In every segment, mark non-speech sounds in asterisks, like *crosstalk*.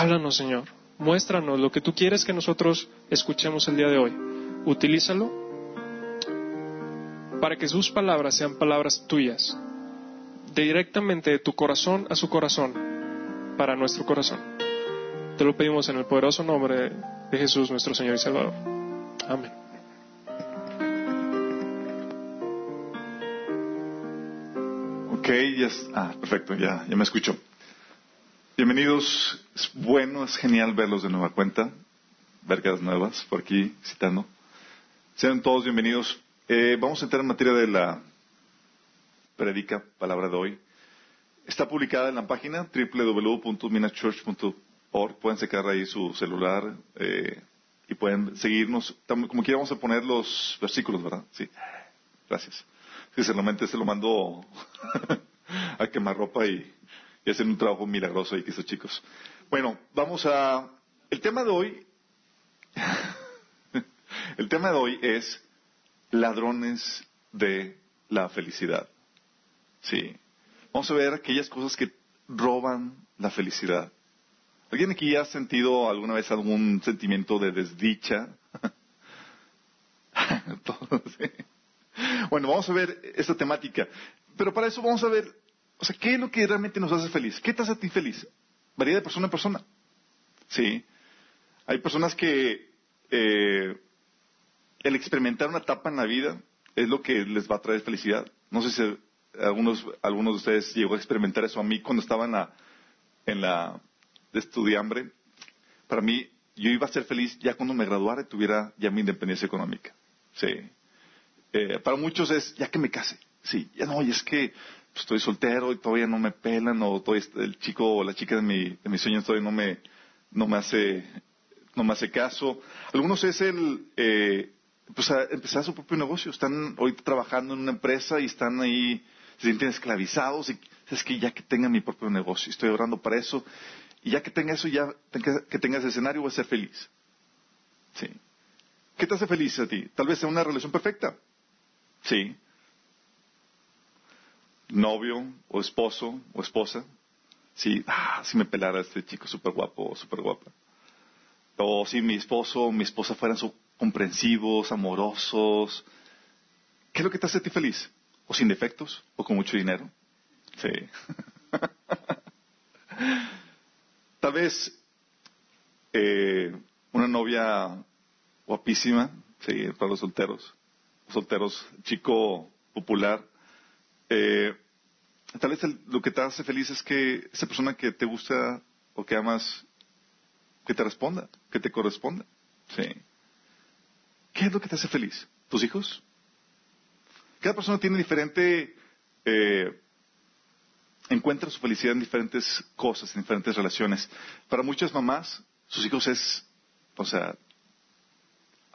Háblanos, Señor. Muéstranos lo que tú quieres que nosotros escuchemos el día de hoy. Utilízalo para que sus palabras sean palabras tuyas, directamente de tu corazón a su corazón, para nuestro corazón. Te lo pedimos en el poderoso nombre de Jesús, nuestro Señor y Salvador. Amén. Ok, ya ah, perfecto, ya, ya me escucho. Bienvenidos, es bueno, es genial verlos de nueva cuenta, vergas nuevas por aquí citando. Sean todos bienvenidos. Eh, vamos a entrar en materia de la predica, palabra de hoy. Está publicada en la página www.minachurch.org. Pueden sacar ahí su celular eh, y pueden seguirnos. Como quiera vamos a poner los versículos, ¿verdad? Sí. Gracias. Sí, solamente se lo mando *laughs* a quemar ropa y, y hacer un trabajo milagroso ahí estos chicos. Bueno, vamos a... El tema de hoy... *laughs* el tema de hoy es ladrones de la felicidad. Sí. Vamos a ver aquellas cosas que roban la felicidad. ¿Alguien aquí ha sentido alguna vez algún sentimiento de desdicha? *laughs* Bueno, vamos a ver esta temática. Pero para eso vamos a ver, o sea, ¿qué es lo que realmente nos hace feliz? ¿Qué te hace a ti feliz? Varía de persona a persona. Sí. Hay personas que eh, el experimentar una etapa en la vida es lo que les va a traer felicidad. No sé si algunos, algunos de ustedes llegó a experimentar eso a mí cuando estaba en la, en la de estudiambre. Para mí, yo iba a ser feliz ya cuando me graduara y tuviera ya mi independencia económica. Sí. Eh, para muchos es ya que me case. Sí, ya no, y es que estoy soltero y todavía no me pelan o todavía el chico o la chica de, mi, de mis sueños todavía no me, no me hace, no me hace caso. Algunos es el, eh, pues a empezar su propio negocio. Están ahorita trabajando en una empresa y están ahí, se sienten esclavizados y es que ya que tenga mi propio negocio, estoy orando para eso y ya que tenga eso, ya que tenga ese escenario voy a ser feliz. Sí. ¿Qué te hace feliz a ti? Tal vez sea una relación perfecta. Sí. Novio o esposo o esposa. Sí, ah, si me pelara este chico súper guapo o súper guapa. O si mi esposo o mi esposa fueran su- comprensivos, amorosos. ¿Qué es lo que te hace a ti feliz? ¿O sin defectos? ¿O con mucho dinero? Sí. *laughs* Tal vez eh, una novia guapísima, sí, para los solteros, solteros, chico popular. Eh, tal vez el- lo que te hace feliz es que esa persona que te gusta o que amas, que te responda, que te corresponda. Sí. ¿Qué es lo que te hace feliz? ¿Tus hijos? Cada persona tiene diferente, eh, encuentra su felicidad en diferentes cosas, en diferentes relaciones. Para muchas mamás, sus hijos es, o sea,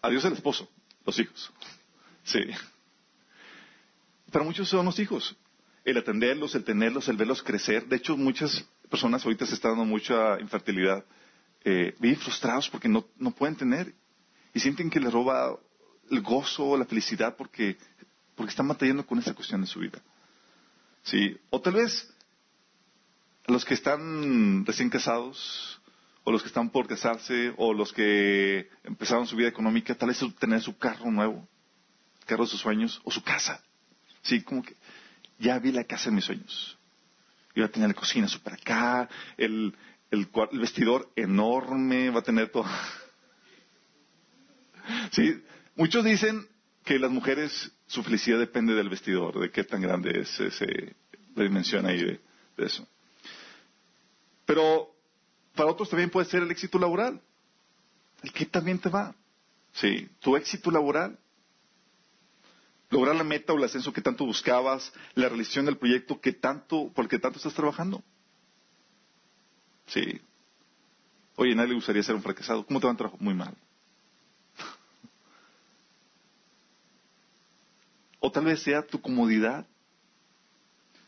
adiós el esposo, los hijos. Sí. Para muchos son los hijos. El atenderlos, el tenerlos, el verlos crecer. De hecho, muchas personas ahorita se está dando mucha infertilidad. Eh, viven frustrados porque no, no pueden tener. Y sienten que les roba el gozo, la felicidad porque, porque están batallando con esa cuestión de su vida. Sí. O tal vez los que están recién casados, o los que están por casarse, o los que empezaron su vida económica, tal vez tener su carro nuevo, el carro de sus sueños, o su casa. Sí, como que ya vi la casa de mis sueños. Y va a tener la cocina súper acá, el, el, el vestidor enorme, va a tener todo. *laughs* sí, muchos dicen que las mujeres, su felicidad depende del vestidor, de qué tan grande es ese, la dimensión ahí de, de eso. Pero para otros también puede ser el éxito laboral. El que también te va. Sí, tu éxito laboral. Lograr la meta o el ascenso que tanto buscabas, la realización del proyecto que tanto, por el que tanto estás trabajando. Sí. Oye, a nadie le gustaría ser un fracasado. ¿Cómo te va a trabajo? Muy mal. *laughs* O tal vez sea tu comodidad.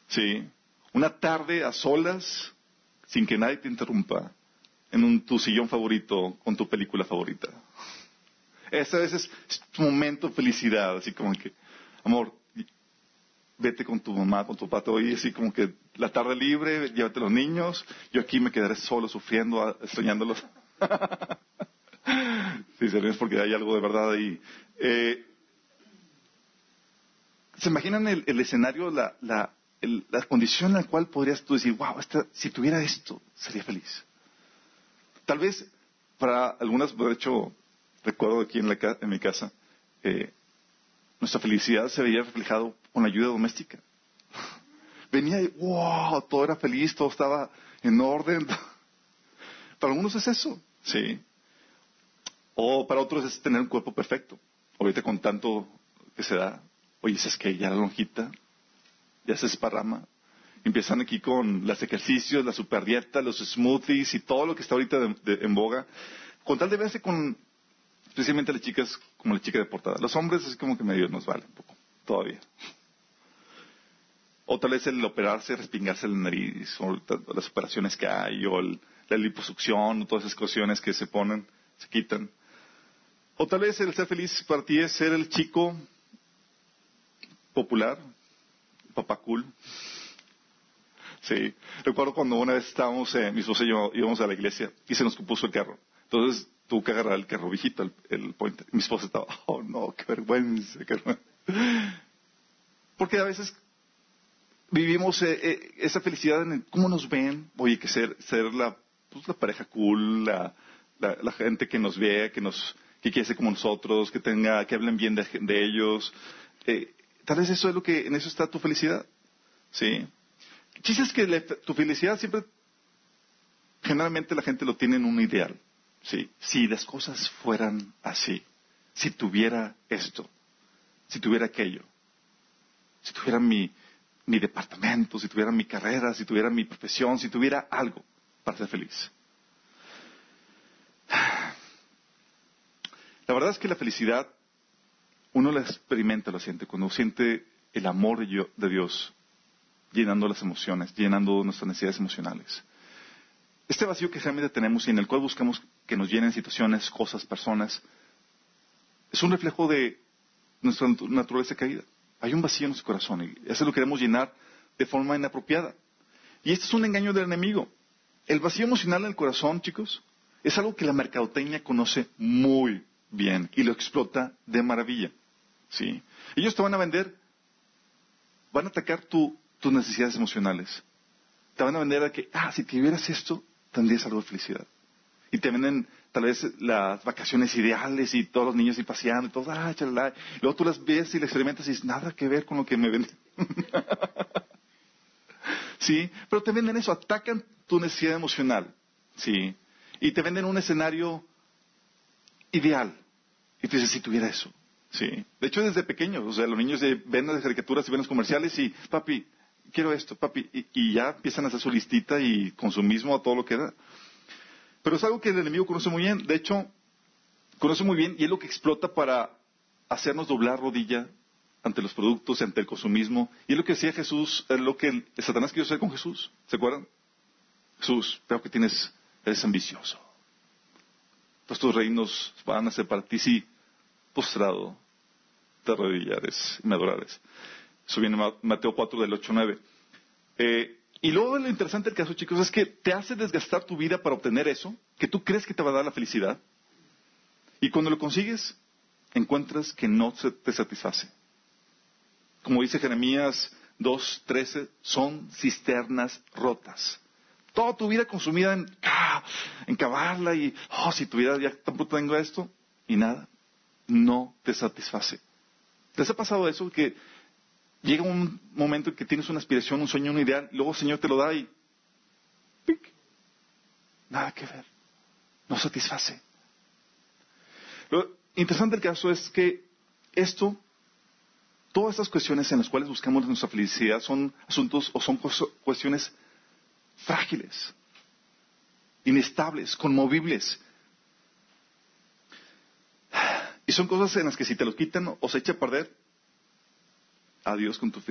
Sí. Una tarde a solas, sin que nadie te interrumpa, en un, tu sillón favorito, con tu película favorita. *laughs* Esa vez es tu momento de felicidad, así como que, amor, vete con tu mamá, con tu papá, hoy así como que la tarde libre, llévate a los niños, yo aquí me quedaré solo sufriendo, soñándolos. *laughs* sí, se es porque hay algo de verdad ahí. Eh, ¿Se imaginan el, escenario, la, la, la, condición en la cual podrías tú decir, wow, si tuviera esto, sería feliz? Tal vez para algunas, de hecho, recuerdo aquí en, la, en mi casa, eh, nuestra felicidad se veía reflejado con la ayuda doméstica. Venía y, wow, todo era feliz, todo estaba en orden. *laughs* Para algunos es eso, sí. O para otros es tener un cuerpo perfecto. Ahorita con tanto que se da, oye, es que ya la lonjita ya se esparrama. Empiezan aquí con los ejercicios, la superdieta, los smoothies y todo lo que está ahorita en boga. Con tal de verse con Especialmente las chicas como la chica de portada. Los hombres es como que medio nos vale un poco, todavía. O tal vez el operarse, respingarse la nariz, o las operaciones que hay, o la liposucción, o todas esas cuestiones que se ponen, se quitan. O tal vez el ser feliz para ti es ser el chico popular, papá. Sí, recuerdo cuando una vez estábamos, eh, mi esposa y yo íbamos a la iglesia y se nos compuso el carro. Entonces tuvo que agarrar el carro viejito, el, el Mi esposa estaba, oh no, qué vergüenza, qué vergüenza. Porque a veces vivimos eh, eh, esa felicidad en cómo nos ven. Oye, que ser, ser la, pues, la pareja cool, la, la, gente que nos ve, que nos, que quiere ser como nosotros, que tenga, que hablen bien de, de ellos. Eh, tal vez eso es lo que, en eso está tu felicidad. ¿Sí? chiste es que tu felicidad siempre, generalmente la gente lo tiene en un ideal. Sí, si las cosas fueran así, si tuviera esto, si tuviera aquello, si tuviera mi, departamento, si tuviera mi carrera, si tuviera mi profesión, si tuviera algo para ser feliz. La verdad es que la felicidad uno la experimenta, lo siente, cuando siente el amor de Dios llenando las emociones, llenando nuestras necesidades emocionales. Este vacío que realmente tenemos y en el cual buscamos que nos llenen situaciones, cosas, personas, es un reflejo de nuestra naturaleza caída. Hay un vacío en nuestro corazón y eso lo queremos llenar de forma inapropiada. Y este es un engaño del enemigo. El vacío emocional en el corazón, chicos, es algo que la mercadotecnia conoce muy bien y lo explota de maravilla. ¿sí? Ellos te van a vender, van a atacar tus necesidades emocionales. Te van a vender a que, ah, si tuvieras esto, tendrías algo de felicidad. Y te venden tal vez las vacaciones ideales y todos los niños y paseando y todo, ah, chalala. Luego tú las ves y las experimentas y dices, nada que ver con lo que me venden. *laughs* sí, pero te venden eso, atacan tu necesidad emocional. Sí, y te venden un escenario ideal. Y tú dices, si tuviera eso. Sí. De hecho, desde pequeños, o sea, los niños ven las caricaturas y ven los comerciales y, papi, quiero esto, papi, y, ya empiezan a hacer su listita y consumismo a todo lo que da. Pero es algo que el enemigo conoce muy bien, de hecho, conoce muy bien y es lo que explota para hacernos doblar rodilla ante los productos, ante el consumismo. Y es lo que decía Jesús, es lo que Satanás quiso hacer con Jesús. ¿Se acuerdan? Jesús, veo que tienes, eres ambicioso. Pues tus reinos van a ser para ti, sí, postrado, te arrodillares y me adorares. Eso viene en Mateo 4 del 8 9. Eh, y luego lo interesante del caso, chicos, es que te hace desgastar tu vida para obtener eso, que tú crees que te va a dar la felicidad. Y cuando lo consigues, encuentras que no te satisface. Como dice Jeremías 2.13, son cisternas rotas. Toda tu vida consumida en, ah, en cavarla y, oh, si tu vida ya tampoco tengo esto, y nada, no te satisface. ¿Les ha pasado eso? Que llega un momento en que tienes una aspiración, un sueño, un ideal, y luego el Señor te lo da y ¡pic! nada que ver, no satisface. Lo interesante del caso es que esto, todas estas cuestiones en las cuales buscamos nuestra felicidad son asuntos o son cuestiones frágiles, inestables, conmovibles. Y son cosas en las que si te lo quitan o se echa a perder, a Dios con tu,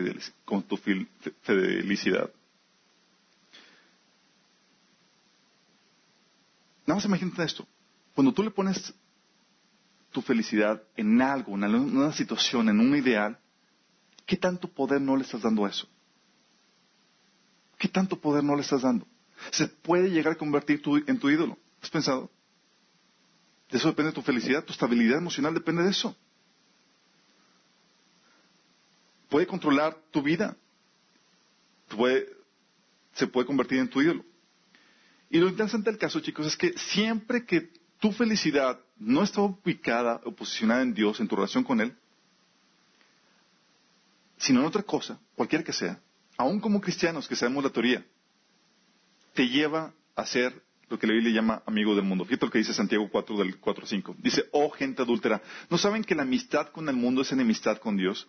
con tu felicidad. Nada más imagínate esto. Cuando tú le pones tu felicidad en algo, en una situación, en un ideal, ¿Qué tanto poder no le estás dando a eso? ¿Qué tanto poder no le estás dando? Se puede llegar a convertir en tu ídolo. ¿Has pensado? De eso depende tu felicidad, tu estabilidad emocional depende de eso. Puede controlar tu vida. se puede convertir en tu ídolo. Y lo interesante del caso, chicos, es que siempre que tu felicidad no está ubicada o posicionada en Dios, en tu relación con Él, sino en otra cosa, cualquiera que sea, aún como cristianos que sabemos la teoría, te lleva a ser lo que la Biblia llama amigo del mundo. Fíjate lo que dice Santiago 4 del 4 5. Dice, oh gente adúltera, ¿no saben que la amistad con el mundo es enemistad con Dios?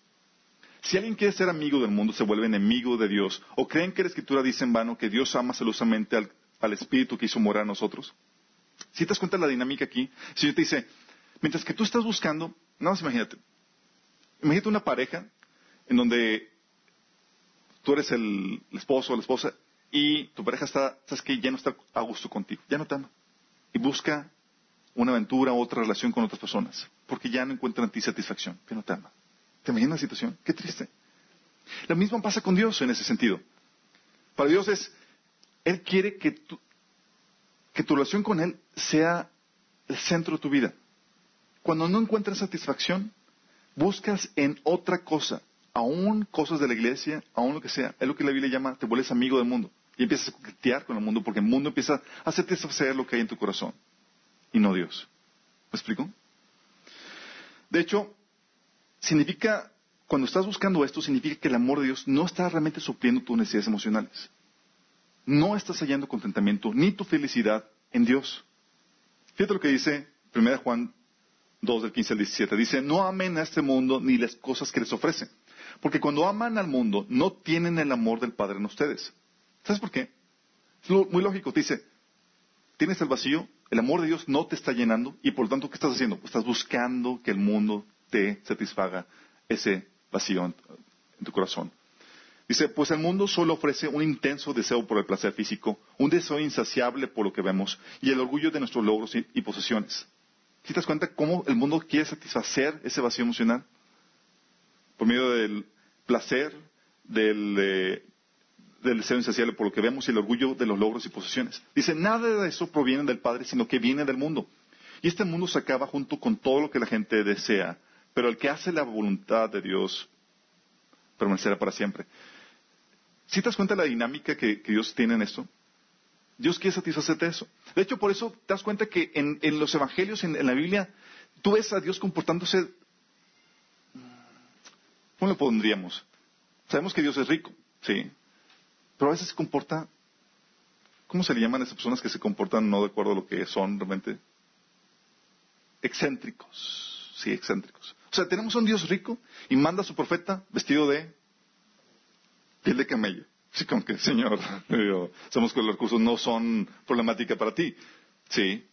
Si alguien quiere ser amigo del mundo, se vuelve enemigo de Dios. ¿O creen que la Escritura dice en vano que Dios ama celosamente al, Espíritu que hizo morar a nosotros? Si te das cuenta de la dinámica aquí, si yo te dice, mientras que tú estás buscando, nada más imagínate, imagínate una pareja en donde tú eres el, esposo o la esposa y tu pareja está, sabes que ya no está a gusto contigo, ya no te ama. Y busca una aventura otra relación con otras personas, porque ya no encuentra en ti satisfacción, ya no te ama. ¿Te imaginas la situación? Qué triste. Lo mismo pasa con Dios en ese sentido. Para Dios es, Él quiere que tu, que tu relación con Él sea el centro de tu vida. Cuando no encuentras satisfacción, buscas en otra cosa aún cosas de la iglesia, aún lo que sea, es lo que la Biblia llama, te vuelves amigo del mundo. Y empiezas a coquetear con el mundo porque el mundo empieza a saber lo que hay en tu corazón y no Dios. ¿Me explico? De hecho, significa, cuando estás buscando esto, significa que el amor de Dios no está realmente supliendo tus necesidades emocionales. No estás hallando contentamiento ni tu felicidad en Dios. Fíjate lo que dice 1 Juan 2 del 15 al 17. Dice, no amen a este mundo ni las cosas que les ofrecen. Porque cuando aman al mundo, no tienen el amor del Padre en ustedes. ¿Sabes por qué? Es muy lógico. Dice, tienes el vacío, el amor de Dios no te está llenando y por lo tanto, ¿qué estás haciendo? Estás buscando que el mundo te satisfaga ese vacío en, tu corazón. Dice, pues el mundo solo ofrece un intenso deseo por el placer físico, un deseo insaciable por lo que vemos y el orgullo de nuestros logros y, posesiones. ¿Sí te das cuenta cómo el mundo quiere satisfacer ese vacío emocional? por medio del placer, del, del deseo insaciable por lo que vemos y el orgullo de los logros y posesiones. Dice, nada de eso proviene del Padre, sino que viene del mundo. Y este mundo se acaba junto con todo lo que la gente desea, pero el que hace la voluntad de Dios permanecerá para siempre. ¿Sí te das cuenta de la dinámica que, Dios tiene en esto? Dios quiere satisfacerte eso. De hecho, por eso te das cuenta que en, los evangelios, en, la Biblia, tú ves a Dios comportándose ¿Cómo lo pondríamos? Sabemos que Dios es rico, sí. Pero a veces se comporta, ¿cómo se le llaman a esas personas que se comportan no de acuerdo a lo que son realmente? Excéntricos, sí, excéntricos. O sea, tenemos a un Dios rico y manda a su profeta vestido de piel de camello. Sí, como que, Señor, *laughs* sabemos que los recursos no son problemática para ti. Sí,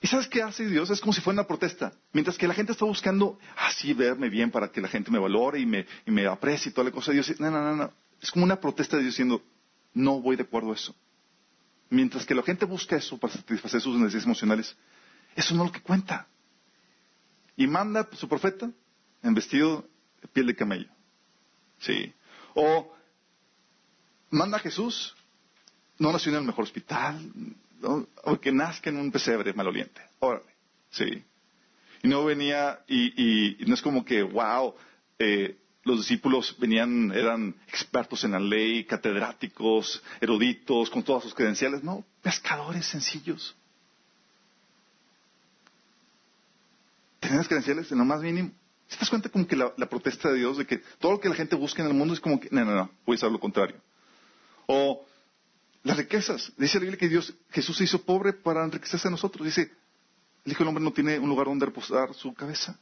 ¿Y sabes qué hace Dios? Es como si fuera una protesta. Mientras que la gente está buscando así verme bien para que la gente me valore y me, y me aprecie y toda la cosa, Dios no, no, no, no. Es como una protesta de Dios diciendo, no voy de acuerdo a eso. Mientras que la gente busca eso para satisfacer sus necesidades emocionales, eso no es lo que cuenta. Y manda a su profeta en vestido de piel de camello. Sí. O manda a Jesús, no nació en el mejor hospital, o que nazca en un pesebre maloliente. Órale, sí. Y no venía, y, no es como que, wow, eh, los discípulos venían, eran expertos en la ley, catedráticos, eruditos, con todas sus credenciales. No, pescadores sencillos. Las credenciales en lo más mínimo. ¿Te das cuenta como que la, protesta de Dios de que todo lo que la gente busca en el mundo es como que, no, no, no, voy a hacer lo contrario? O las riquezas. Dice la Biblia que Dios, Jesús se hizo pobre para enriquecerse a nosotros. Dice, el Hijo del Hombre no tiene un lugar donde reposar su cabeza.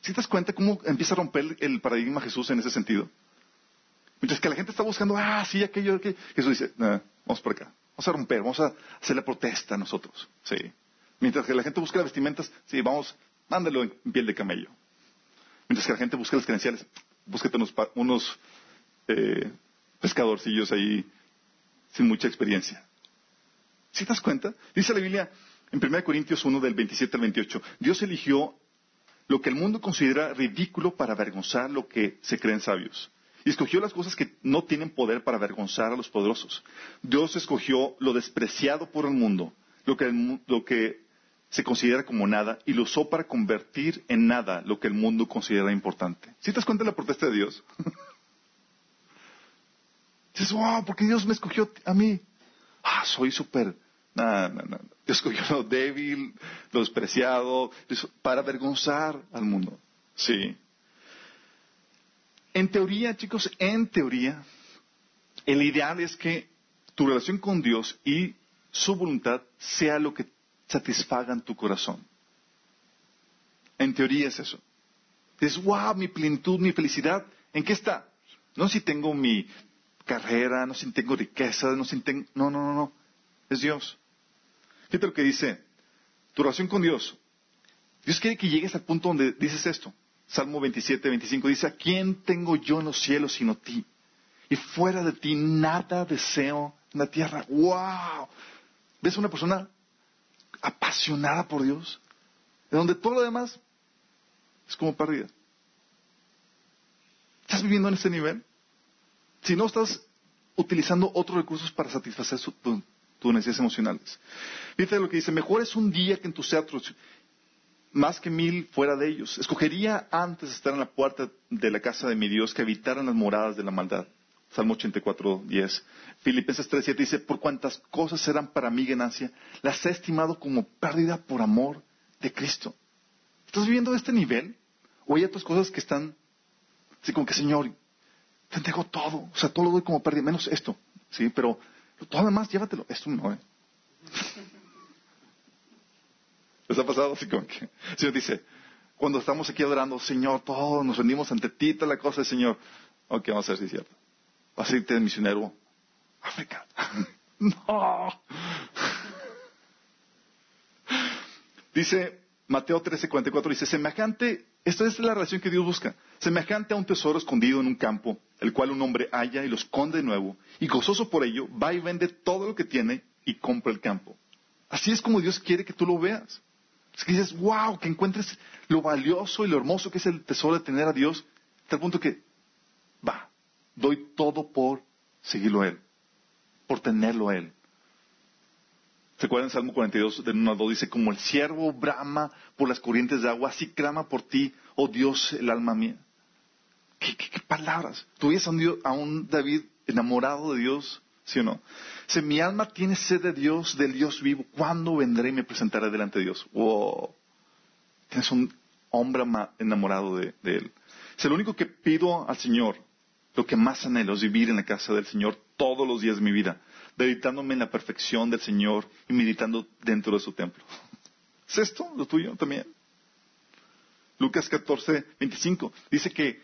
¿Si te das cuenta cómo empieza a romper el paradigma Jesús en ese sentido? Mientras que la gente está buscando, ah, sí, aquello, aquello. Jesús dice, vamos por acá. Vamos a romper, vamos a hacer la protesta a nosotros. Sí. Mientras que la gente busca las vestimentas, sí, vamos, mándalo en piel de camello. Mientras que la gente busca las credenciales, búsquete unos, eh, pescadorcillos ahí sin mucha experiencia. ¿Sí te das cuenta? Dice la Biblia en 1 Corintios 1 del 27 al 28, Dios eligió lo que el mundo considera ridículo para avergonzar lo que se creen sabios. Y escogió las cosas que no tienen poder para avergonzar a los poderosos. Dios escogió lo despreciado por el mundo, lo que, lo que se considera como nada, y lo usó para convertir en nada lo que el mundo considera importante. ¿Sí te das cuenta de la protesta de Dios? *laughs* Dices, wow, porque Dios me escogió a mí. Ah, soy súper. No, no, no. Dios escogió lo débil, lo despreciado, para avergonzar al mundo. Sí. En teoría, chicos, en teoría, el ideal es que tu relación con Dios y su voluntad sea lo que satisfagan tu corazón. En teoría es eso. Dices, wow, mi plenitud, mi felicidad, ¿en qué está? No si tengo mi carrera, no si tengo riqueza, no si tengo... No, no, no, no. Es Dios. Fíjate lo que dice. Tu relación con Dios. Dios quiere que llegues al punto donde dices esto. Salmo 27, 25 dice, ¿a quién tengo yo en los cielos sino ti? Y fuera de ti nada deseo en la tierra. ¡Wow! ¿Ves una persona apasionada por Dios? De donde todo lo demás es como pérdida. ¿Estás viviendo en ese nivel? Si no, estás utilizando otros recursos para satisfacer tus necesidades emocionales. Fíjate lo que dice, mejor es un día que en tus teatros más que mil fuera de ellos. Escogería antes estar en la puerta de la casa de mi Dios que habitar en las moradas de la maldad. Salmo 84, 10. Filipenses 3, 7 dice, por cuantas cosas eran para mí ganancia, las he estimado como pérdida por amor de Cristo. ¿Estás viviendo este nivel? ¿O hay otras cosas que están, así como que, Señor, te entrego todo, o sea, todo lo doy como pérdida, menos esto, ¿sí? Pero todo lo demás, llévatelo. Esto no, ¿eh? *laughs* ¿Les ha pasado así como que el Señor dice, cuando estamos aquí adorando, Señor, todos nos rendimos ante ti, toda la cosa Señor. Ok, vamos a ver si es cierto. Vas a irte de misionero a África. *laughs* no. dice Mateo 13:44, dice, semejante, esta es la relación que Dios busca, semejante a un tesoro escondido en un campo, el cual un hombre halla y lo esconde de nuevo, y gozoso por ello, va y vende todo lo que tiene y compra el campo. Así es como Dios quiere que tú lo veas. Es que dices, wow, que encuentres lo valioso y lo hermoso que es el tesoro de tener a Dios, hasta el punto que, doy todo por seguirlo a Él, por tenerlo a Él. ¿Se acuerdan Salmo 42 de 1 a 2? Dice, como el siervo brama por las corrientes de agua, así clama por ti, oh Dios, el alma mía. ¿Qué, palabras? ¿Tú ves a un, a un David enamorado de Dios? ¿Sí o no? Si mi alma tiene sed de Dios, del Dios vivo, ¿cuándo vendré y me presentaré delante de Dios? Wow. Tienes un hombre enamorado de, Él. Es lo único que pido al Señor, lo que más anhelo es vivir en la casa del Señor todos los días de mi vida, deditándome en la perfección del Señor y meditando dentro de su templo. *laughs* ¿Es esto lo tuyo también? Lucas 14, 25 dice que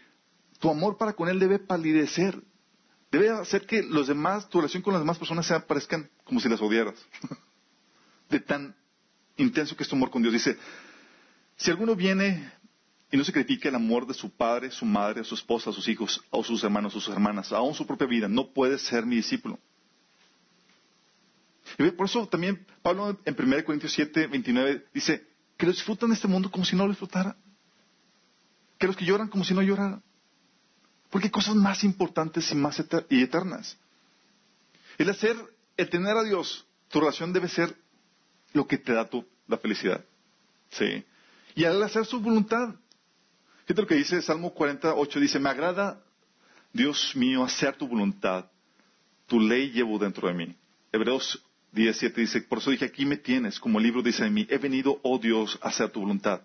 tu amor para con Él debe palidecer debe hacer que los demás, tu relación con las demás personas se parezcan como si las odiaras. *laughs* de tan intenso que es tu amor con Dios. Dice, si alguno viene y no se critica el amor de su padre, su madre, su esposa, sus hijos, o sus hermanos, o sus hermanas, aún su propia vida, no puede ser mi discípulo. Y por eso también Pablo en 1 Corintios 7, 29 dice, que los disfrutan de este mundo como si no lo disfrutara. Que los que lloran como si no lloraran. Porque hay cosas más importantes y más eternas. El hacer, el tener a Dios, tu relación debe ser lo que te da tu, la felicidad. Sí. Y al hacer su voluntad, fíjate lo que dice Salmo 48, dice, me agrada, Dios mío, hacer tu voluntad. Tu ley llevo dentro de mí. Hebreos 17 dice, por eso dije, aquí me tienes, como el libro dice de mí, he venido, oh Dios, a hacer tu voluntad.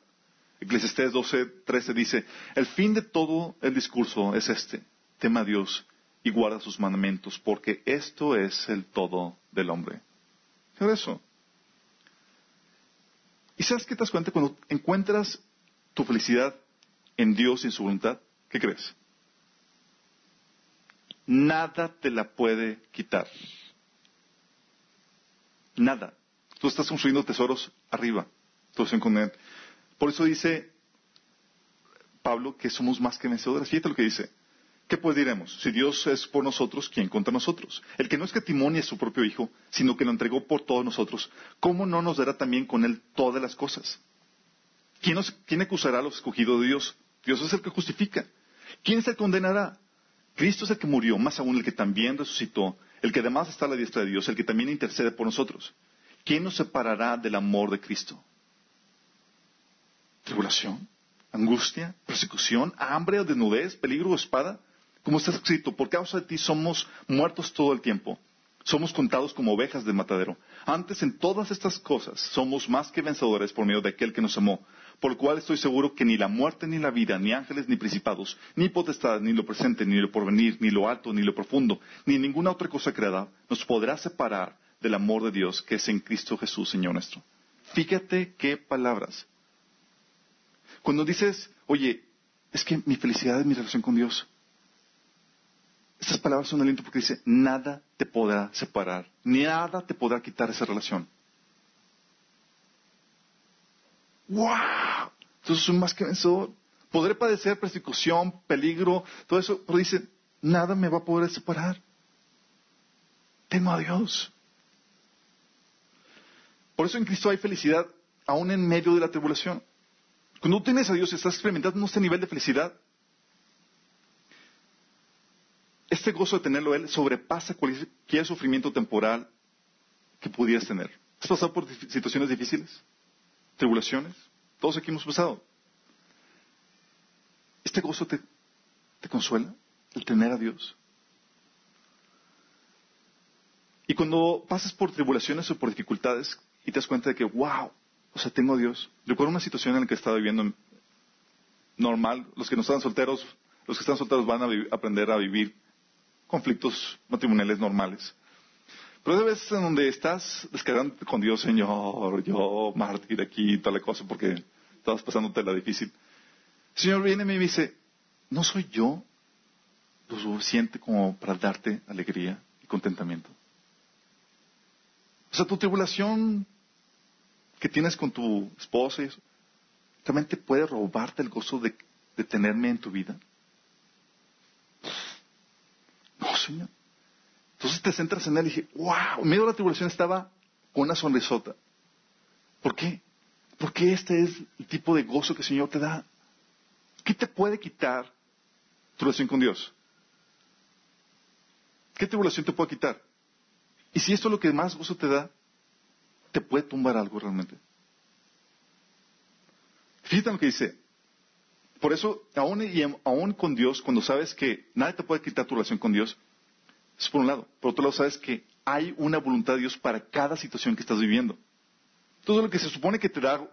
Eclesiastés 12, 13 dice, el fin de todo el discurso es este, tema a Dios y guarda sus mandamientos, porque esto es el todo del hombre. ¿Qué eso? ¿Y sabes qué te das cuenta? Cuando encuentras tu felicidad en Dios y en su voluntad, ¿qué crees? Nada te la puede quitar. Nada. Tú estás construyendo tesoros arriba. Por eso dice Pablo que somos más que vencedores. Fíjate lo que dice. ¿Qué pues diremos? Si Dios es por nosotros, ¿quién contra nosotros? El que no es que timonia a su propio Hijo, sino que lo entregó por todos nosotros, ¿cómo no nos dará también con él todas las cosas? ¿Quién, ¿Quién acusará a los escogidos de Dios? Dios es el que justifica. ¿Quién se condenará? Cristo es el que murió, más aún el que también resucitó, el que además está a la diestra de Dios, el que también intercede por nosotros. ¿Quién nos separará del amor de Cristo? ¿Tribulación? ¿Angustia? ¿Persecución? ¿Hambre o desnudez? ¿Peligro o espada? Como está escrito, por causa de ti somos muertos todo el tiempo. Somos contados como ovejas de matadero. Antes en todas estas cosas somos más que vencedores por medio de aquel que nos amó por lo cual estoy seguro que ni la muerte, ni la vida, ni ángeles, ni principados, ni potestad, ni lo presente, ni lo porvenir, ni lo alto, ni lo profundo, ni ninguna otra cosa creada, nos podrá separar del amor de Dios que es en Cristo Jesús, Señor nuestro. Fíjate qué palabras. Cuando dices, oye, es que mi felicidad es mi relación con Dios. Estas palabras son aliento porque dice, nada te podrá separar, ni nada te podrá quitar esa relación. ¡Wow! Entonces más que vencedor. Podré padecer persecución, peligro, todo eso, pero dice, nada me va a poder separar. Tengo a Dios. Por eso en Cristo hay felicidad aún en medio de la tribulación. Cuando tú tienes a Dios estás experimentando este nivel de felicidad, este gozo de tenerlo Él sobrepasa cualquier sufrimiento temporal que pudieras tener. ¿Has pasado por situaciones difíciles? tribulaciones. Todos aquí hemos pasado. ¿Este gozo te, consuela? El tener a Dios. Y cuando pasas por tribulaciones o por dificultades y te das cuenta de que, wow, o sea, tengo a Dios. Recuerdo una situación en la que estaba viviendo normal. Los que no están solteros, los que están solteros van a aprender a vivir conflictos matrimoniales normales. Pero hay veces en donde estás descargando con Dios, Señor, yo mártir aquí tal cosa porque estabas pasándote la difícil. El Señor viene y me dice, ¿no soy yo lo suficiente como para darte alegría y contentamiento? O sea, tu tribulación que tienes con tu esposa y eso, también te puede robarte el gozo de, de tenerme en tu vida. No, Señor. Entonces te centras en él y dije, wow, en medio de la tribulación estaba con una sonrisota. ¿Por qué? Porque este es el tipo de gozo que el Señor te da. ¿Qué te puede quitar tu relación con Dios? ¿Qué tribulación te puede quitar? Y si esto es lo que más gozo te da, te puede tumbar algo realmente. Fíjate lo que dice. Por eso, aún, y aún con Dios, cuando sabes que nadie te puede quitar tu relación con Dios, es por un lado. Por otro lado, sabes que hay una voluntad de Dios para cada situación que estás viviendo. Todo lo que se supone que te da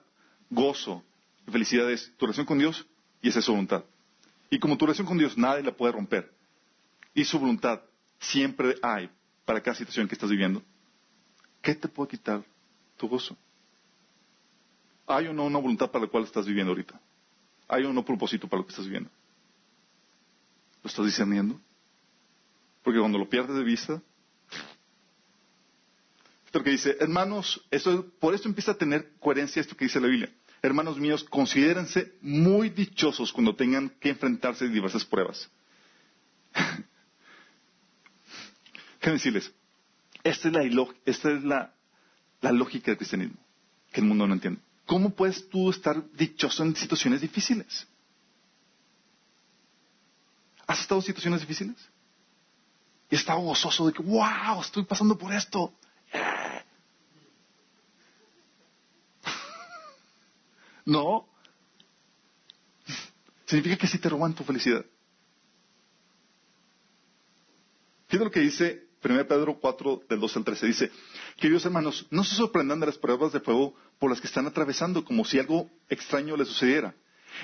gozo y felicidad es tu relación con Dios y esa es su voluntad. Y como tu relación con Dios nadie la puede romper y su voluntad siempre hay para cada situación que estás viviendo, ¿qué te puede quitar tu gozo? ¿Hay o no una voluntad para la cual estás viviendo ahorita? ¿Hay o no propósito para lo que estás viviendo? ¿Lo estás discerniendo? Porque cuando lo pierdes de vista, esto que dice, hermanos, por esto empieza a tener coherencia esto que dice la Biblia. Hermanos míos, considérense muy dichosos cuando tengan que enfrentarse a diversas pruebas. *laughs* ¿Qué decirles? Esta es, la lógica del cristianismo, que el mundo no entiende. ¿Cómo puedes tú estar dichoso en situaciones difíciles? ¿Has estado en situaciones difíciles? Y estaba gozoso de que, wow, estoy pasando por esto. No. Significa que sí te roban tu felicidad. Fíjate lo que dice 1 Pedro 4, del 2 al 13. Dice, queridos hermanos, no se sorprendan de las pruebas de fuego por las que están atravesando, como si algo extraño les sucediera.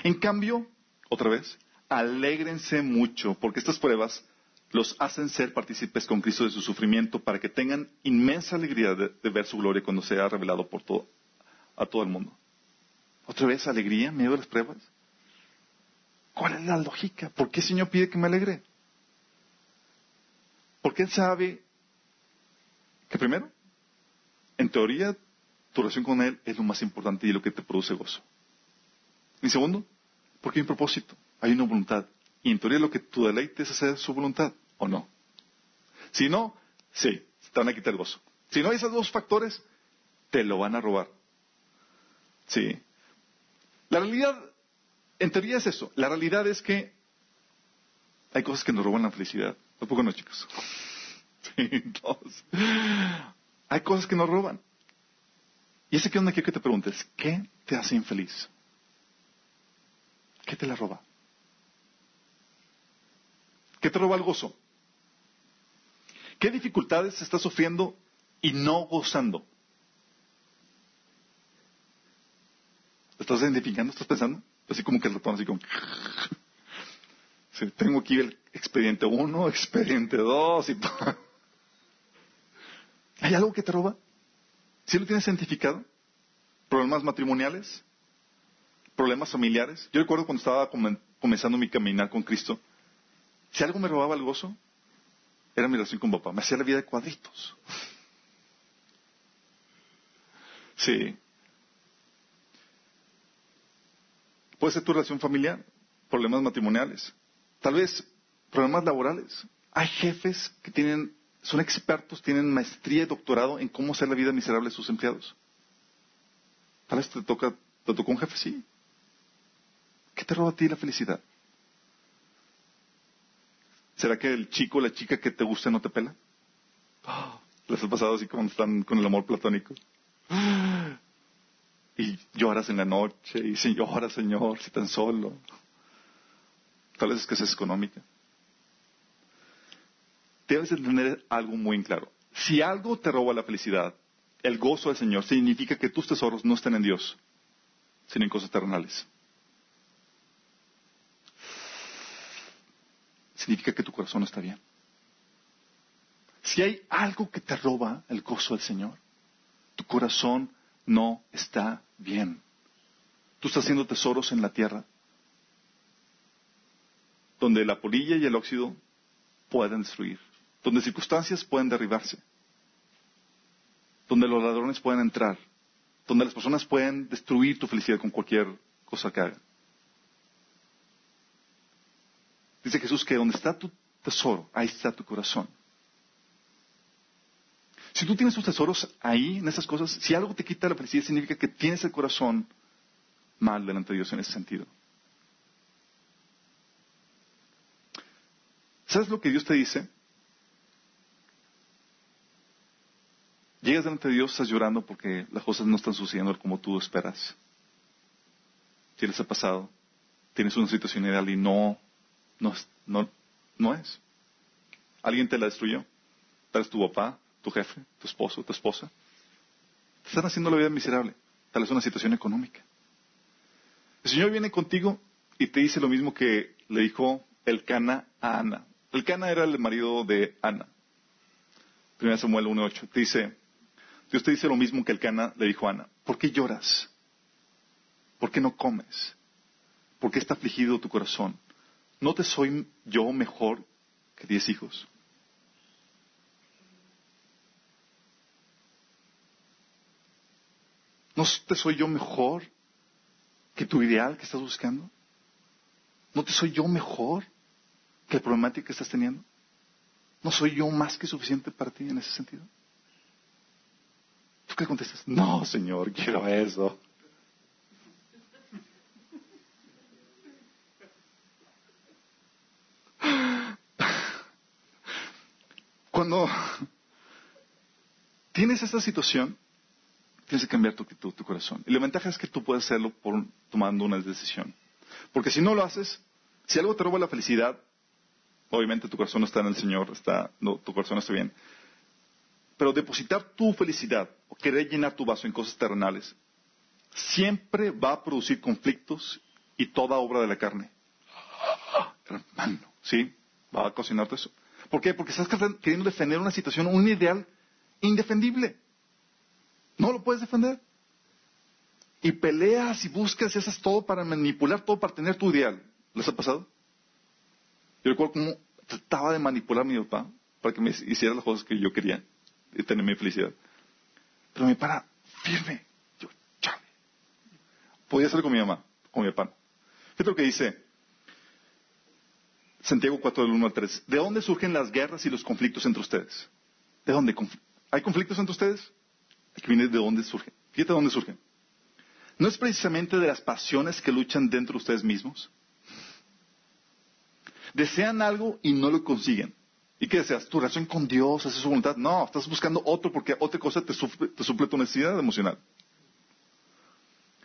En cambio, otra vez, alégrense mucho, porque estas pruebas los hacen ser partícipes con Cristo de su sufrimiento para que tengan inmensa alegría de, ver su gloria cuando sea revelado por todo, a todo el mundo. ¿Otra vez alegría en medio de las pruebas? ¿Cuál es la lógica? ¿Por qué el Señor pide que me alegre? Porque Él sabe que primero, en teoría, tu relación con Él es lo más importante y lo que te produce gozo. Y segundo, porque hay un propósito, hay una voluntad, y en teoría lo que tu deleite es hacer su voluntad, ¿o no? Si no, sí, te van a quitar gozo. Si no hay esos dos factores, te lo van a robar. Sí. La realidad, en teoría es eso. La realidad es que hay cosas que nos roban la felicidad. Tampoco no, chicos. *laughs* Hay cosas que nos roban. Y ese que onda quiero que te preguntes, ¿qué te hace infeliz? ¿Qué te la roba? ¿Qué te roba el gozo? ¿Qué dificultades estás sufriendo y no gozando? ¿Estás identificando? ¿Estás pensando? Así como que el ratón, así como... *laughs* tengo aquí el expediente 1, *laughs* expediente 2 y... ¿Hay algo que te roba? ¿Sí lo tienes identificado? ¿Problemas matrimoniales? ¿Problemas familiares? Yo recuerdo cuando estaba comenzando mi caminar con Cristo, si algo me robaba el gozo, era mi relación con papá. Me hacía la vida de cuadritos. *laughs* Sí. Puede ser tu relación familiar, problemas matrimoniales, tal vez problemas laborales. Hay jefes que tienen, son expertos, tienen maestría y doctorado en cómo hacer la vida miserable de sus empleados. Tal vez te toca, te tocó un jefe, sí. ¿Qué te roba a ti la felicidad? ¿Será que el chico o la chica que te gusta no te pela? *gasps* ¿Les ha pasado así como están con el amor platónico? Y lloras en la noche, y si lloras, Señor, si tan solo. Tal vez es que es económica. Debes entender algo muy claro. Si algo te roba la felicidad, el gozo del Señor, significa que tus tesoros no están en Dios, sino en cosas terrenales. significa que tu corazón no está bien. Si hay algo que te roba el gozo del Señor, tu corazón no está bien. Tú estás haciendo tesoros en la tierra, donde la polilla y el óxido pueden destruir, donde circunstancias pueden derribarse, donde los ladrones pueden entrar, donde las personas pueden destruir tu felicidad con cualquier cosa que hagan. Dice Jesús que donde está tu tesoro, ahí está tu corazón. Si tú tienes tus tesoros ahí, en esas cosas, si algo te quita la felicidad, significa que tienes el corazón mal delante de Dios en ese sentido. ¿Sabes lo que Dios te dice? Llegas delante de Dios, estás llorando porque las cosas no están sucediendo como tú esperas. Si les ha pasado, tienes una situación ideal y no no, no, no es. Alguien te la destruyó. Tal vez tu papá, tu jefe, tu esposo, tu esposa. Te están haciendo la vida miserable. Tal vez una situación económica. El Señor viene contigo y te dice lo mismo que le dijo el Cana a Ana. El Cana era el marido de Ana. 1 Samuel 1.8. Te dice, Dios te dice lo mismo que el Cana le dijo a Ana. ¿Por qué lloras? ¿Por qué no comes? ¿Por qué está afligido tu corazón? ¿No te soy yo mejor que diez hijos? ¿No te soy yo mejor que tu ideal que estás buscando? ¿No te soy yo mejor que la problemática que estás teniendo? ¿No soy yo más que suficiente para ti en ese sentido? ¿Tú qué contestas? No, Señor, quiero eso. Cuando tienes esta situación, tienes que cambiar tu actitud, tu corazón. Y la ventaja es que tú puedes hacerlo por, tomando una decisión. Porque si no lo haces, si algo te roba la felicidad, obviamente tu corazón no está en el Señor, está, no, tu corazón está bien. Pero depositar tu felicidad o querer llenar tu vaso en cosas terrenales, siempre va a producir conflictos y toda obra de la carne. Hermano, ¿sí? Va a cocinarte eso. ¿Por qué? Porque estás queriendo defender una situación, un ideal indefendible. No lo puedes defender. Y peleas y buscas y haces todo para manipular, todo para tener tu ideal. ¿Les ha pasado? Yo recuerdo cómo trataba de manipular a mi papá para que me hiciera las cosas que yo quería y tener mi felicidad. Pero me para firme. Yo, chale. Podía hacerlo con mi mamá, con mi papá. Fíjate lo que dice Santiago 4 del 1 al 3. ¿De dónde surgen las guerras y los conflictos entre ustedes? ¿De dónde? ¿Hay conflictos entre ustedes? Viene de dónde surgen. Fíjate de dónde surgen. ¿No es precisamente de las pasiones que luchan dentro de ustedes mismos? Desean algo y no lo consiguen. ¿Y qué deseas? ¿Tu relación con Dios? ¿Hacer su voluntad? No, estás buscando otro porque otra cosa te suple, tu necesidad emocional.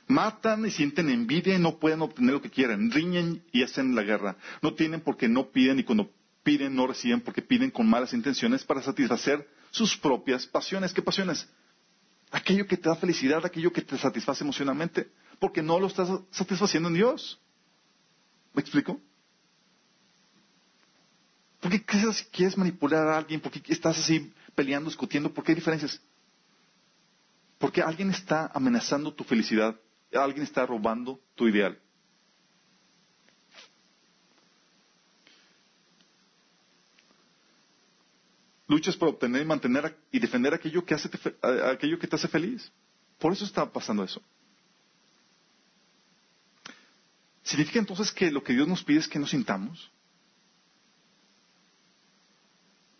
Matan y sienten envidia y no pueden obtener lo que quieren. Riñen y hacen la guerra. No tienen porque no piden y cuando piden no reciben porque piden con malas intenciones para satisfacer sus propias pasiones. ¿Qué pasiones? Aquello que te da felicidad, aquello que te satisface emocionalmente, porque no lo estás satisfaciendo en Dios. ¿Me explico? ¿Por qué quieres manipular a alguien? ¿Por qué estás así peleando, discutiendo? ¿Por qué hay diferencias? Porque alguien está amenazando tu felicidad, alguien está robando tu ideal. Luchas por obtener y mantener y defender aquello que, hace aquello que te hace feliz. Por eso está pasando eso. ¿Significa entonces que lo que Dios nos pide es que nos sintamos?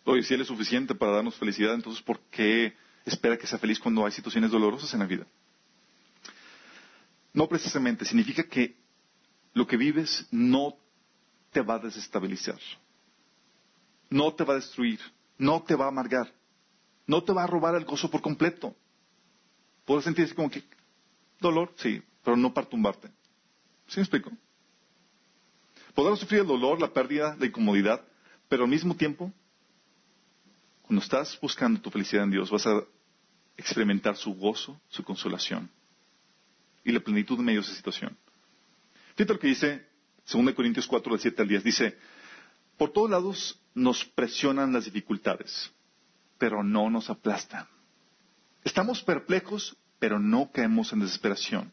Oye, si Él es suficiente para darnos felicidad, entonces ¿por qué espera que sea feliz cuando hay situaciones dolorosas en la vida? No precisamente, significa que lo que vives no te va a desestabilizar, no te va a destruir, no te va a amargar, no te va a robar el gozo por completo. Puedes sentirse como que dolor, sí, pero no para tumbarte. ¿Sí me explico? Podrás sufrir el dolor, la pérdida, la incomodidad, pero al mismo tiempo, cuando estás buscando tu felicidad en Dios, vas a experimentar su gozo, su consolación y la plenitud en medio de esa situación. Fíjate lo que dice 2 Corintios 4, del 7 al 10. Dice, por todos lados nos presionan las dificultades, pero no nos aplastan. Estamos perplejos, pero no caemos en desesperación.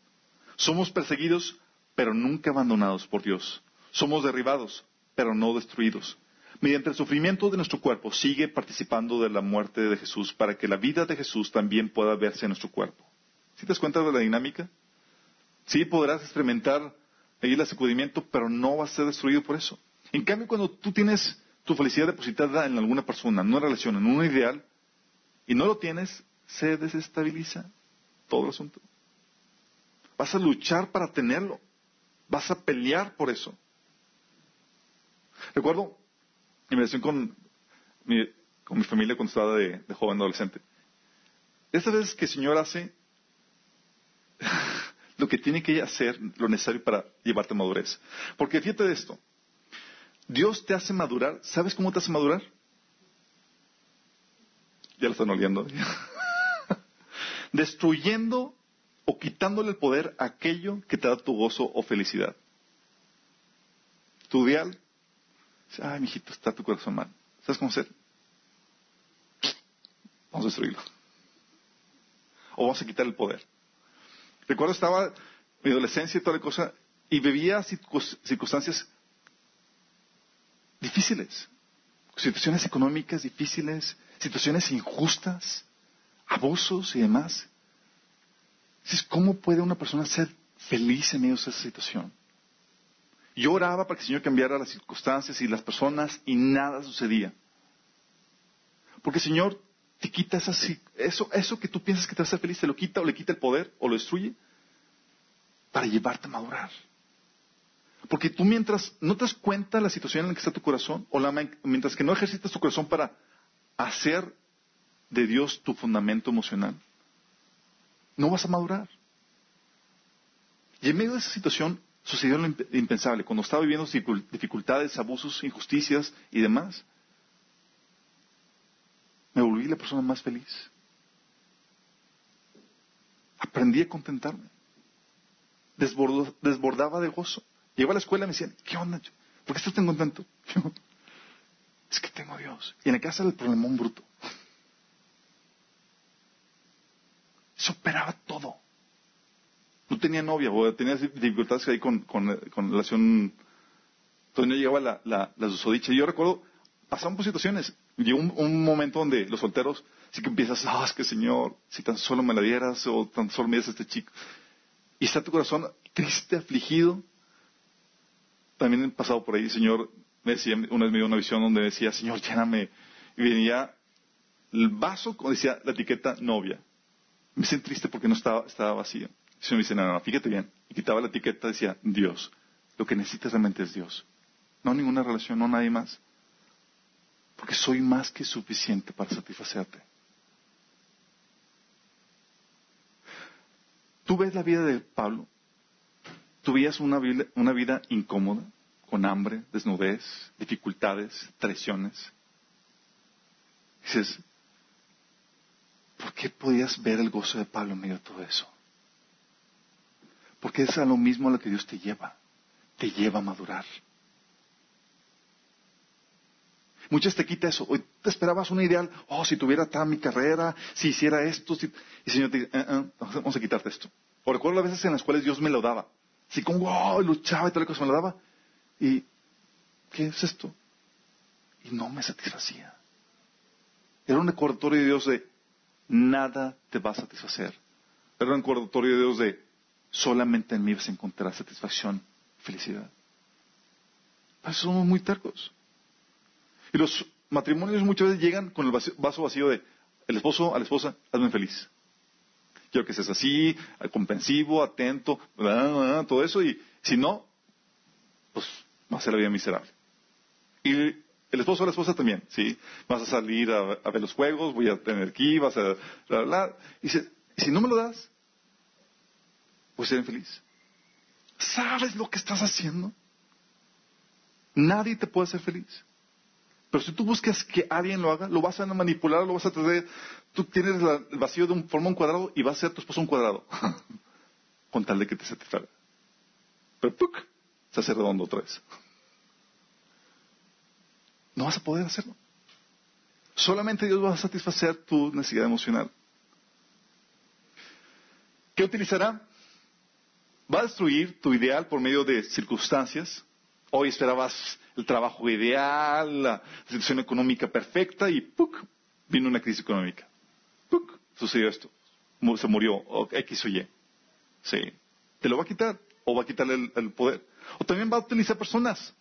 Somos perseguidos, pero nunca abandonados por Dios. Somos derribados, pero no destruidos. Mediante el sufrimiento de nuestro cuerpo sigue participando de la muerte de Jesús para que la vida de Jesús también pueda verse en nuestro cuerpo. ¿Sí te das cuenta de la dinámica? Sí podrás experimentar ahí el sacudimiento, pero no vas a ser destruido por eso. En cambio, cuando tú tienes tu felicidad depositada en alguna persona, en una relación, en un ideal, y no lo tienes, se desestabiliza todo el asunto. Vas a luchar para tenerlo. Vas a pelear por eso. Recuerdo mi relación con mi, familia cuando estaba de, de joven adolescente. Estas veces que el Señor hace *laughs* lo que tiene que hacer, lo necesario para llevarte a madurez. Porque fíjate de esto. Dios te hace madurar. ¿Sabes cómo te hace madurar? Ya lo están oliendo. *laughs* Destruyendo o quitándole el poder a aquello que te da tu gozo o felicidad. Tu ideal. Ay, mijito, está tu corazón mal. ¿Sabes cómo hacer? Vamos a destruirlo. O vamos a quitar el poder. Recuerdo estaba mi adolescencia y toda la cosa, y vivía circunstancias difíciles, situaciones económicas difíciles, situaciones injustas, abusos y demás. ¿cómo puede una persona ser feliz en medio de esa situación? Yo oraba para que el Señor cambiara las circunstancias y las personas y nada sucedía. Porque el Señor te quita eso, eso que tú piensas que te va a hacer feliz, te lo quita o le quita el poder o lo destruye para llevarte a madurar. Porque tú mientras no te das cuenta de la situación en la que está tu corazón, o mientras que no ejercitas tu corazón para hacer de Dios tu fundamento emocional, no vas a madurar. Y en medio de esa situación sucedió lo impensable. Cuando estaba viviendo dificultades, abusos, injusticias y demás, me volví la persona más feliz. Aprendí a contentarme. desbordaba de gozo. Llegó a la escuela y me decían, ¿qué onda? ¿Por qué estás tan contento? *laughs* es que tengo Dios. Y en la casa el problemón bruto. Se operaba todo. No tenía novia, o tenía dificultades ahí con, con, con relación. Todavía no llegaba la, la, la susodicha. Yo recuerdo, pasaban por situaciones. Llegó un, momento donde los solteros sí que empiezas, ah, es que Señor, si tan solo me la dieras, o tan solo me dieras a este chico. Y está tu corazón triste, afligido, también he pasado por ahí, Señor, me decía, una vez me dio una visión donde decía, Señor, lléname. Y venía el vaso, como decía la etiqueta novia. Me sentí triste porque no estaba, estaba vacío. El Señor dice, no, no, fíjate bien. Y quitaba la etiqueta, decía, Dios. Lo que necesitas realmente es Dios. No ninguna relación, no nadie más. Porque soy más que suficiente para satisfacerte. Tú ves la vida de Pablo. Tú veías una vida, incómoda, con hambre, desnudez, dificultades, traiciones. Dices, ¿por qué podías ver el gozo de Pablo en medio de todo eso? Porque es a lo mismo a lo que Dios te lleva. Te lleva a madurar. Muchas te quita eso. Te esperabas un ideal. Oh, si tuviera tal mi carrera, si hiciera esto. Si... Y el Señor te dice, eh, vamos a quitarte esto. Recuerdo las veces en las cuales Dios me lo daba. Así como, wow, luchaba y tal cosa me lo daba. Y, ¿qué es esto? Y no me satisfacía. Era un recordatorio de Dios de, nada te va a satisfacer. Era un recordatorio de Dios de, solamente en mí vas a encontrar satisfacción, felicidad. Por eso somos muy tercos. Y los matrimonios muchas veces llegan con el vaso vacío de, el esposo a la esposa, hazme feliz. Quiero que seas así, comprensivo, atento, todo eso, y si no, pues va a ser la vida miserable. Y el esposo a la esposa también, ¿sí? Vas a salir a, ver los juegos, voy a tener aquí, vas a... Bla, Y, si no me lo das, pues ser infeliz. ¿Sabes lo que estás haciendo? Nadie te puede hacer feliz. Pero si tú buscas que alguien lo haga, lo vas a manipular, lo vas a traer. Tú tienes el vacío de un, forma un cuadrado y va a ser tu esposo un cuadrado. *laughs* Con tal de que te satisfaga. Pero ¡puc! se hace redondo otra vez. No vas a poder hacerlo. Solamente Dios va a satisfacer tu necesidad emocional. ¿Qué utilizará? Va a destruir tu ideal por medio de circunstancias. Hoy esperabas el trabajo ideal, la situación económica perfecta y ¡puc! vino una crisis económica. ¡Puc! Sucedió esto. Se murió X o Y. Sí. Te lo va a quitar o va a quitarle el, poder. O también va a utilizar personas.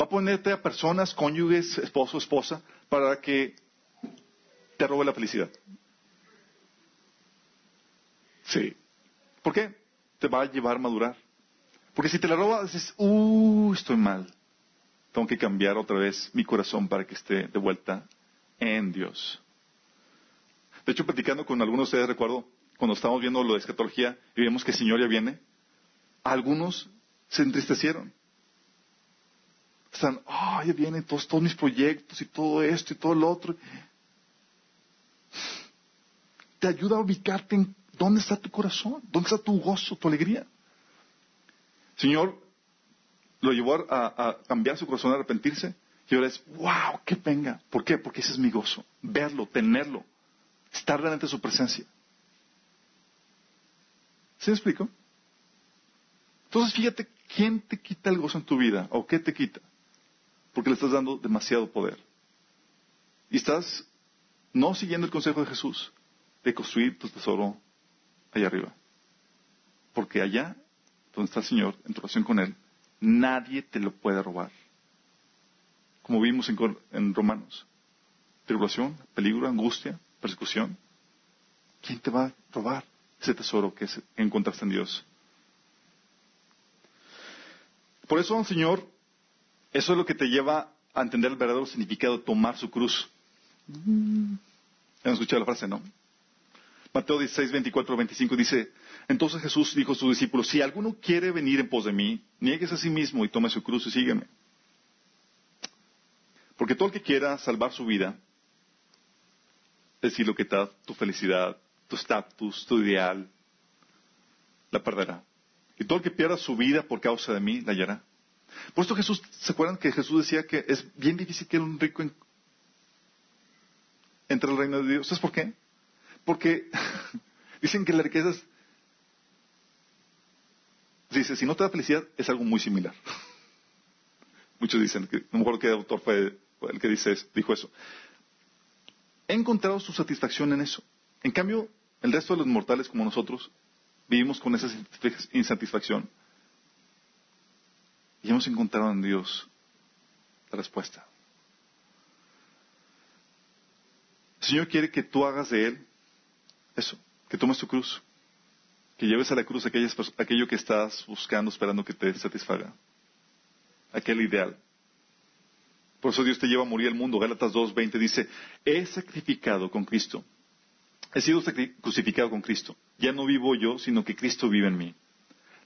Va a ponerte a personas, cónyuges, esposo, esposa, para que te robe la felicidad. Sí. ¿Por qué? Te va a llevar a madurar. Porque si te la roba, dices, uh, estoy mal tengo que cambiar otra vez mi corazón para que esté de vuelta en Dios. De hecho, platicando con algunos de ustedes, recuerdo, cuando estábamos viendo lo de escatología y vemos que el Señor ya viene, algunos se entristecieron. Están, ah, ya vienen todos, todos mis proyectos y todo esto y todo lo otro. Te ayuda a ubicarte en dónde está tu corazón, dónde está tu gozo, tu alegría. Señor, lo llevó a, cambiar su corazón, a arrepentirse. Y ahora es, wow, que venga. ¿Por qué? Porque ese es mi gozo. Verlo, tenerlo, estar delante de su presencia. ¿Se me explico? Entonces fíjate, ¿quién te quita el gozo en tu vida? ¿O qué te quita? Porque le estás dando demasiado poder. Y estás no siguiendo el consejo de Jesús de construir tu tesoro allá arriba. Porque allá, donde está el Señor, en tu relación con Él, Nadie te lo puede robar. Como vimos en, Romanos. Tribulación, peligro, angustia, persecución. ¿Quién te va a robar ese tesoro que encontraste en Dios? Por eso, Señor, eso es lo que te lleva a entender el verdadero significado de tomar su cruz. ¿Han escuchado la frase, no? Mateo 16, 24, 25 dice, entonces Jesús dijo a sus discípulos, si alguno quiere venir en pos de mí, niegues a sí mismo y tome su cruz y sígueme. Porque todo el que quiera salvar su vida, es decir, lo que da tu felicidad, tu estatus, tu ideal, la perderá. Y todo el que pierda su vida por causa de mí, la hallará. Por esto Jesús, ¿se acuerdan que Jesús decía que es bien difícil que un rico entre el reino de Dios? ¿Sabes por qué? Porque *laughs* dicen que la riqueza Dice, si no te da felicidad, es algo muy similar. *laughs* Muchos dicen, que, no me acuerdo autor fue el que dice, dijo eso. He encontrado su satisfacción en eso. En cambio, el resto de los mortales como nosotros vivimos con esa insatisfacción. Y hemos encontrado en Dios la respuesta. El Señor quiere que tú hagas de Él eso, que tomes tu cruz, que lleves a la cruz aquellas, aquello que estás buscando, esperando que te satisfaga. Aquel ideal. Por eso Dios te lleva a morir al mundo. Gálatas 2.20 dice, he sacrificado con Cristo. He sido crucificado con Cristo. Ya no vivo yo, sino que Cristo vive en mí.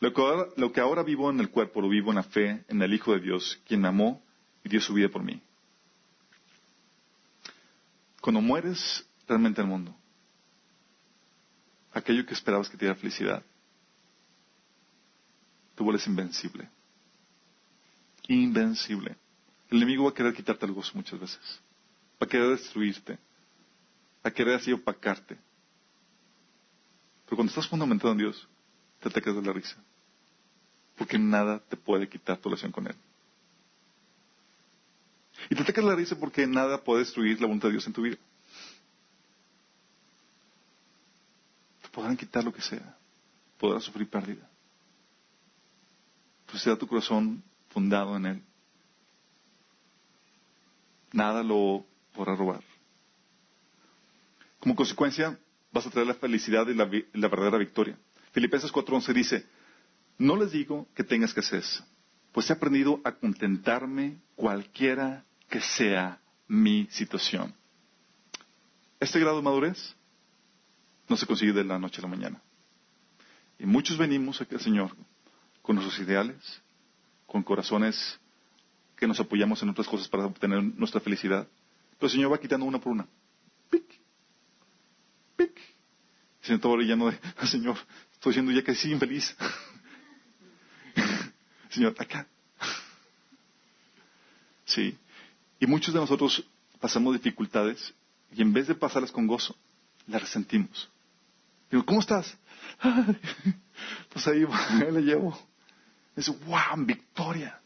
Lo que, ahora, lo que ahora vivo en el cuerpo lo vivo en la fe, en el Hijo de Dios, quien me amó y dio su vida por mí. Cuando mueres realmente al mundo, aquello que esperabas que te diera felicidad, tú vuelves invencible. Invencible. El enemigo va a querer quitarte el gozo muchas veces. Va a querer destruirte. Va a querer así opacarte. Pero cuando estás fundamentado en Dios, te te de la risa. Porque nada te puede quitar tu relación con Él. Y te atacas la risa porque nada puede destruir la voluntad de Dios en tu vida. Podrán quitar lo que sea. Podrás sufrir pérdida. Pero será tu corazón fundado en Él. Nada lo podrá robar. Como consecuencia, vas a traer la felicidad y la, la verdadera victoria. Filipenses 4:11 dice, no les digo que hacer eso, pues he aprendido a contentarme cualquiera que sea mi situación. Este grado de madurez no se consigue de la noche a la mañana. Y muchos venimos aquí al Señor con nuestros ideales, con corazones que nos apoyamos en otras cosas para obtener nuestra felicidad. Pero el Señor va quitando una por una. Pic, pic. El Señor lleno de, ah, Señor, estoy siendo ya casi infeliz. *laughs* Señor, acá. Sí. Y muchos de nosotros pasamos dificultades y en vez de pasarlas con gozo, las resentimos. Digo, ¿cómo estás? pues *laughs* ahí, le llevo. Es wow, victoria.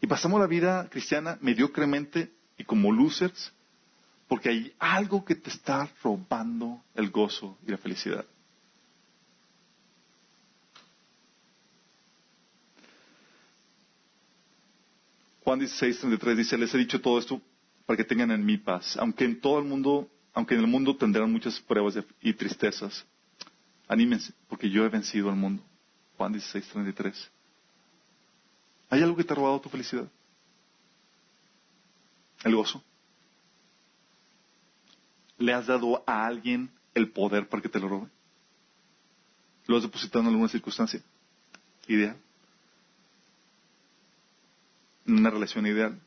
Y pasamos la vida cristiana mediocremente y como losers porque hay algo que te está robando el gozo y la felicidad. Juan 16, 33 dice, les he dicho todo esto para que tengan en mi paz. Aunque en todo el mundo, aunque en el mundo tendrán muchas pruebas y tristezas, anímense, porque yo he vencido al mundo. Juan 16, 33. ¿Hay algo que te ha robado tu felicidad? ¿El gozo? ¿Le has dado a alguien el poder para que te lo robe? ¿Lo has depositado en alguna circunstancia? Ideal. En una relación ideal.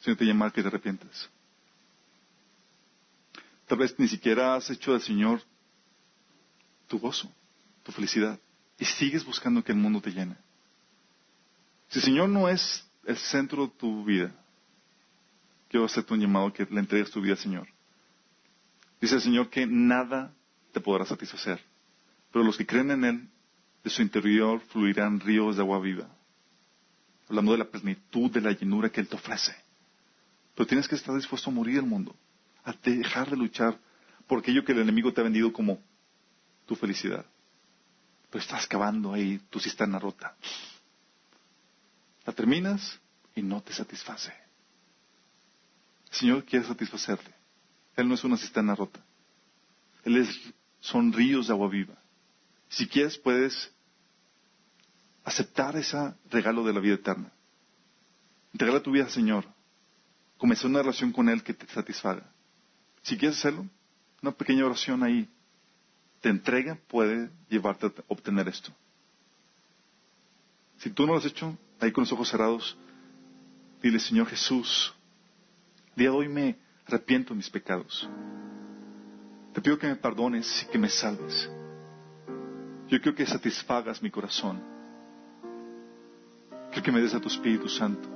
Si no te llama que te arrepientes. Tal vez ni siquiera has hecho del Señor tu gozo, tu felicidad. Y sigues buscando que el mundo te llene. Si el Señor no es el centro de tu vida, quiero hacerte un llamado que le entregues tu vida al Señor. Dice el Señor que nada te podrá satisfacer, pero los que creen en Él, de su interior fluirán ríos de agua viva. Hablando de la plenitud, de la llenura que Él te ofrece. Pero tienes que estar dispuesto a morir el mundo, a dejar de luchar por aquello que el enemigo te ha vendido como tu felicidad. Pero estás cavando ahí tu cisterna rota. La terminas y no te satisface. El Señor quiere satisfacerte. Él no es una cisterna rota. Él es, son ríos de agua viva. Si quieres, puedes aceptar ese regalo de la vida eterna. Entregarle tu vida al Señor. Comenzar una relación con Él que te satisfaga. Si quieres hacerlo, una pequeña oración ahí. Te entrega, puede llevarte a obtener esto. Si tú no lo has hecho, ahí con los ojos cerrados, dile, Señor Jesús, día de hoy me arrepiento de mis pecados. Te pido que me perdones y que me salves. Yo quiero que satisfagas mi corazón. Quiero que me des a tu Espíritu Santo.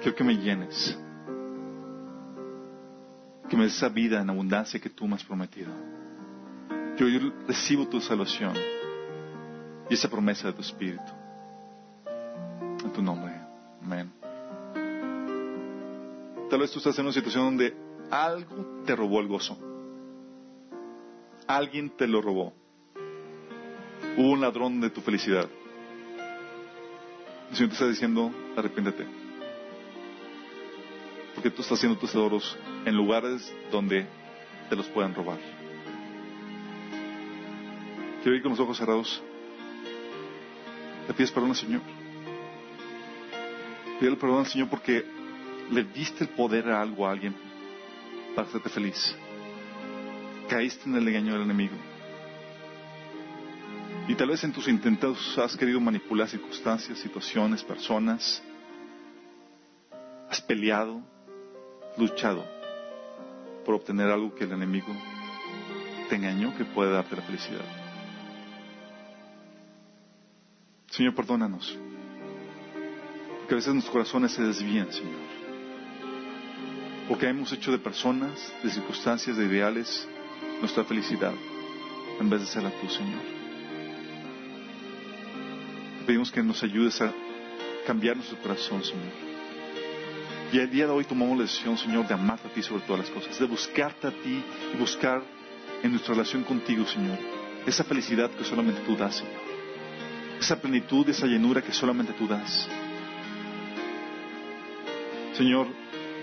Quiero que me llenes. Que me des esa vida en abundancia que tú me has prometido. Yo, recibo tu salvación y esa promesa de tu Espíritu. En tu nombre. Amén. Tal vez tú estás en una situación donde algo te robó el gozo. Alguien te lo robó. Hubo un ladrón de tu felicidad. El Señor te está diciendo, arrepiéntete. Porque tú estás haciendo tus tesoros en lugares donde te los puedan robar. Quiero ir con los ojos cerrados. Le pides perdón al Señor. Pídele perdón al Señor porque le diste el poder a algo a alguien para hacerte feliz. Caíste en el engaño del enemigo. Y tal vez en tus intentos has querido manipular circunstancias, situaciones, personas. Has peleado, luchado por obtener algo que el enemigo te engañó que puede darte la felicidad. Señor, perdónanos. Porque a veces nuestros corazones se desvían, Señor. Porque hemos hecho de personas, de circunstancias, de ideales, nuestra felicidad, en vez de ser a tú, Señor. Te pedimos que nos ayudes a cambiar nuestro corazón, Señor. Y el día de hoy tomamos la decisión, Señor, de amarte a ti sobre todas las cosas, de buscarte a ti y buscar en nuestra relación contigo, Señor, esa felicidad que solamente tú das, Señor. Esa plenitud, esa llenura que solamente tú das. Señor,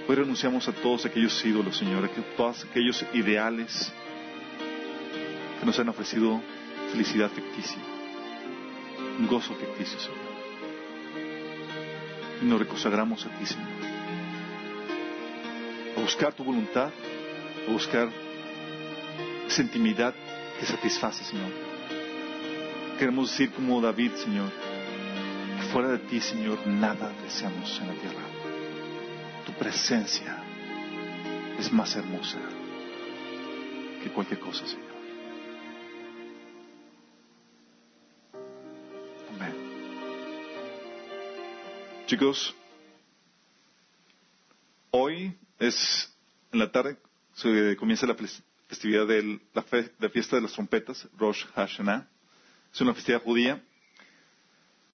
hoy renunciamos a todos aquellos ídolos, Señor, a todos aquellos ideales que nos han ofrecido felicidad ficticia, un gozo ficticio, Señor. Y nos reconsagramos a ti, Señor buscar tu voluntad, a buscar esa intimidad que satisface, Señor. Queremos decir como David, Señor, fuera de ti, Señor, nada deseamos en la tierra. Tu presencia es más hermosa que cualquier cosa, Señor. Amén. Chicos, es en la tarde se comienza la festividad de la, fiesta de las trompetas, Rosh Hashanah. Es una festividad judía